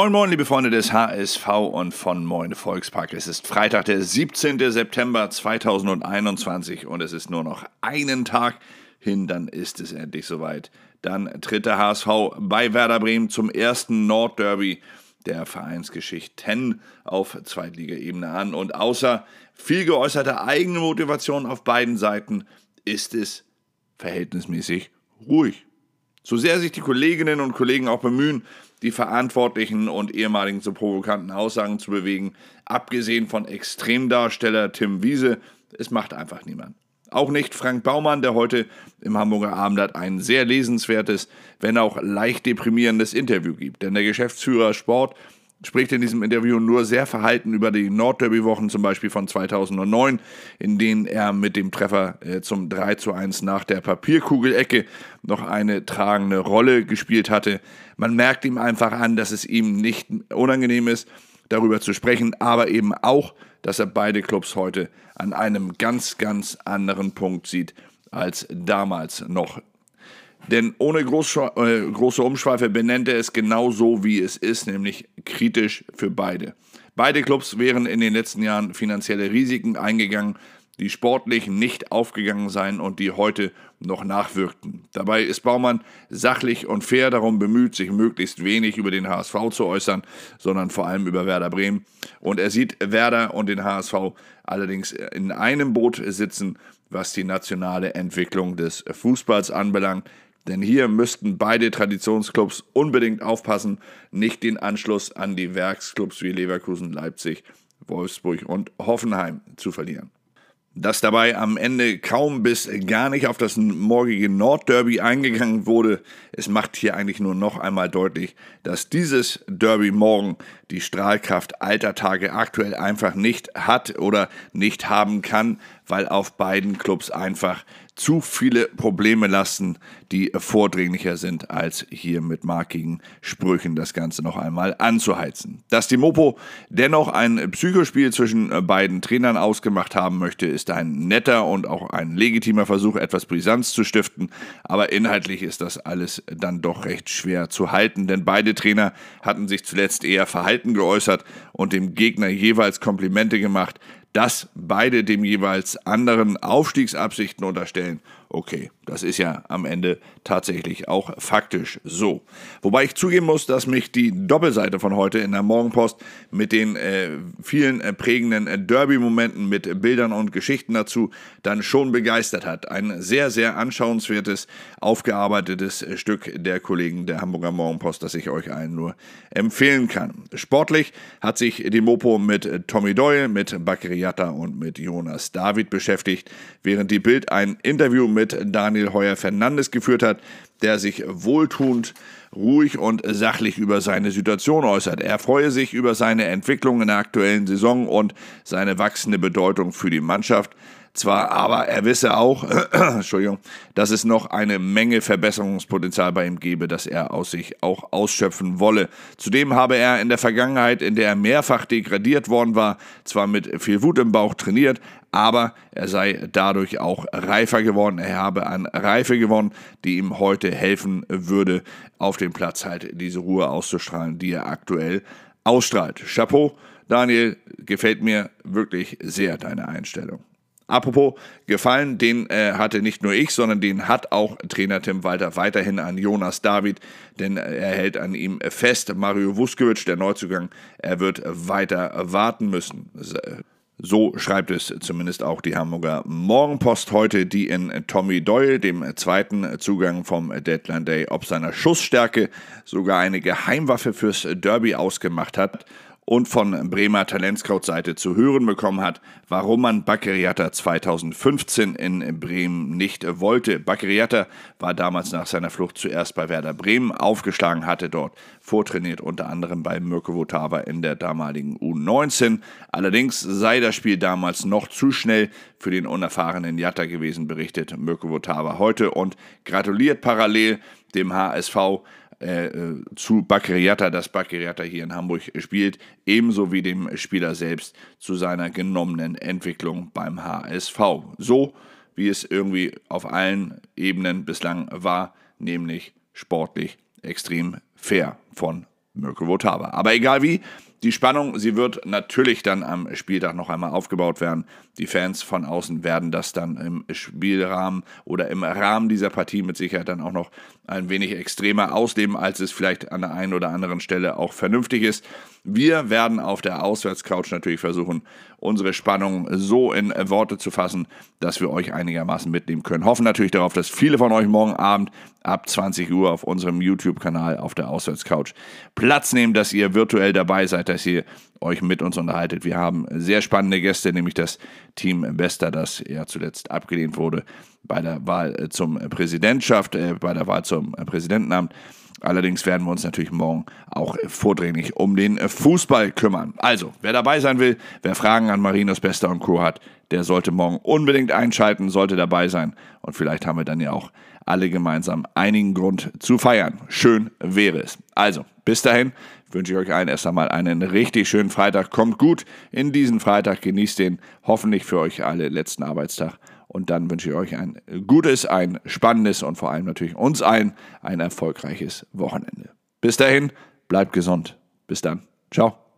Moin Moin, liebe Freunde des HSV und von Moin Volkspark. Es ist Freitag, der 17. September 2021 und es ist nur noch einen Tag hin, dann ist es endlich soweit. Dann tritt der HSV bei Werder Bremen zum ersten Nordderby der Vereinsgeschichten auf Zweitligaebene an. Und außer viel geäußerter Eigenmotivation auf beiden Seiten ist es verhältnismäßig ruhig. So sehr sich die Kolleginnen und Kollegen auch bemühen, die Verantwortlichen und ehemaligen zu provokanten Aussagen zu bewegen, abgesehen von Extremdarsteller Tim Wiese, es macht einfach niemand. Auch nicht Frank Baumann, der heute im Hamburger Abendblatt ein sehr lesenswertes, wenn auch leicht deprimierendes Interview gibt. Denn der Geschäftsführer Sport spricht in diesem Interview nur sehr verhalten über die Nordderby-Wochen, zum Beispiel von 2009, in denen er mit dem Treffer äh, zum 3 zu 1 nach der Papierkugelecke noch eine tragende Rolle gespielt hatte. Man merkt ihm einfach an, dass es ihm nicht unangenehm ist, darüber zu sprechen, aber eben auch, dass er beide Clubs heute an einem ganz, ganz anderen Punkt sieht als damals noch denn ohne äh, große Umschweife benennt er es genau so, wie es ist, nämlich kritisch für beide. Beide Clubs wären in den letzten Jahren finanzielle Risiken eingegangen, die sportlich nicht aufgegangen seien und die heute noch nachwirkten. Dabei ist Baumann sachlich und fair darum bemüht, sich möglichst wenig über den HSV zu äußern, sondern vor allem über Werder Bremen. Und er sieht Werder und den HSV allerdings in einem Boot sitzen, was die nationale Entwicklung des Fußballs anbelangt. Denn hier müssten beide Traditionsclubs unbedingt aufpassen, nicht den Anschluss an die Werksclubs wie Leverkusen, Leipzig, Wolfsburg und Hoffenheim zu verlieren. Dass dabei am Ende kaum bis gar nicht auf das morgige Nordderby eingegangen wurde, es macht hier eigentlich nur noch einmal deutlich, dass dieses Derby morgen die Strahlkraft alter Tage aktuell einfach nicht hat oder nicht haben kann, weil auf beiden Clubs einfach zu viele Probleme lasten, die vordringlicher sind, als hier mit markigen Sprüchen das Ganze noch einmal anzuheizen. Dass die Mopo dennoch ein Psychospiel zwischen beiden Trainern ausgemacht haben möchte, ist ein netter und auch ein legitimer Versuch, etwas Brisanz zu stiften, aber inhaltlich ist das alles dann doch recht schwer zu halten, denn beide Trainer hatten sich zuletzt eher verhalten geäußert und dem Gegner jeweils Komplimente gemacht, dass beide dem jeweils anderen Aufstiegsabsichten unterstellen okay, das ist ja am Ende tatsächlich auch faktisch so. Wobei ich zugeben muss, dass mich die Doppelseite von heute in der Morgenpost mit den äh, vielen äh, prägenden äh, Derby-Momenten mit Bildern und Geschichten dazu dann schon begeistert hat. Ein sehr, sehr anschauenswertes, aufgearbeitetes äh, Stück der Kollegen der Hamburger Morgenpost, das ich euch allen nur empfehlen kann. Sportlich hat sich die Mopo mit Tommy Doyle, mit Bakriata und mit Jonas David beschäftigt, während die Bild ein Interview mit mit Daniel Heuer Fernandes geführt hat, der sich wohltuend, ruhig und sachlich über seine Situation äußert. Er freue sich über seine Entwicklung in der aktuellen Saison und seine wachsende Bedeutung für die Mannschaft. Zwar, aber er wisse auch, Entschuldigung, dass es noch eine Menge Verbesserungspotenzial bei ihm gebe, das er aus sich auch ausschöpfen wolle. Zudem habe er in der Vergangenheit, in der er mehrfach degradiert worden war, zwar mit viel Wut im Bauch trainiert, aber er sei dadurch auch reifer geworden. Er habe an Reife gewonnen, die ihm heute helfen würde, auf dem Platz halt diese Ruhe auszustrahlen, die er aktuell ausstrahlt. Chapeau, Daniel, gefällt mir wirklich sehr deine Einstellung. Apropos gefallen, den äh, hatte nicht nur ich, sondern den hat auch Trainer Tim Walter weiterhin an Jonas David, denn er hält an ihm fest. Mario Vuskovic, der Neuzugang, er wird weiter warten müssen. So schreibt es zumindest auch die Hamburger Morgenpost heute, die in Tommy Doyle, dem zweiten Zugang vom Deadline Day, ob seiner Schussstärke sogar eine Geheimwaffe fürs Derby ausgemacht hat und von Bremer Talentscout-Seite zu hören bekommen hat, warum man Baccariata 2015 in Bremen nicht wollte. Baccariata war damals nach seiner Flucht zuerst bei Werder Bremen aufgeschlagen, hatte dort vortrainiert, unter anderem bei Mirko Votava in der damaligen U19. Allerdings sei das Spiel damals noch zu schnell für den unerfahrenen Jatta gewesen, berichtet Mirko Votava heute und gratuliert parallel dem HSV äh, zu Bakriata, dass Bakriata hier in Hamburg spielt, ebenso wie dem Spieler selbst zu seiner genommenen Entwicklung beim HSV. So wie es irgendwie auf allen Ebenen bislang war, nämlich sportlich extrem fair von Mirko Votava. Aber egal wie, die Spannung, sie wird natürlich dann am Spieltag noch einmal aufgebaut werden. Die Fans von außen werden das dann im Spielrahmen oder im Rahmen dieser Partie mit Sicherheit dann auch noch ein wenig extremer ausleben, als es vielleicht an der einen oder anderen Stelle auch vernünftig ist. Wir werden auf der Auswärtscouch natürlich versuchen, unsere Spannung so in Worte zu fassen, dass wir euch einigermaßen mitnehmen können. Hoffen natürlich darauf, dass viele von euch morgen Abend ab 20 Uhr auf unserem YouTube-Kanal auf der Auswärtscouch Platz nehmen, dass ihr virtuell dabei seid, dass ihr euch mit uns unterhaltet. Wir haben sehr spannende Gäste, nämlich das Team Bester, das ja zuletzt abgelehnt wurde bei der Wahl zum Präsidentschaft, äh, bei der Wahl zum Präsidentenamt. Allerdings werden wir uns natürlich morgen auch vordringlich um den Fußball kümmern. Also, wer dabei sein will, wer Fragen an Marinos Bester und Co. hat, der sollte morgen unbedingt einschalten, sollte dabei sein. Und vielleicht haben wir dann ja auch alle gemeinsam einigen Grund zu feiern. Schön wäre es. Also, bis dahin wünsche ich euch allen erst einmal einen richtig schönen Freitag. Kommt gut in diesen Freitag, genießt den hoffentlich für euch alle letzten Arbeitstag. Und dann wünsche ich euch ein gutes, ein spannendes und vor allem natürlich uns allen ein erfolgreiches Wochenende. Bis dahin, bleibt gesund. Bis dann. Ciao.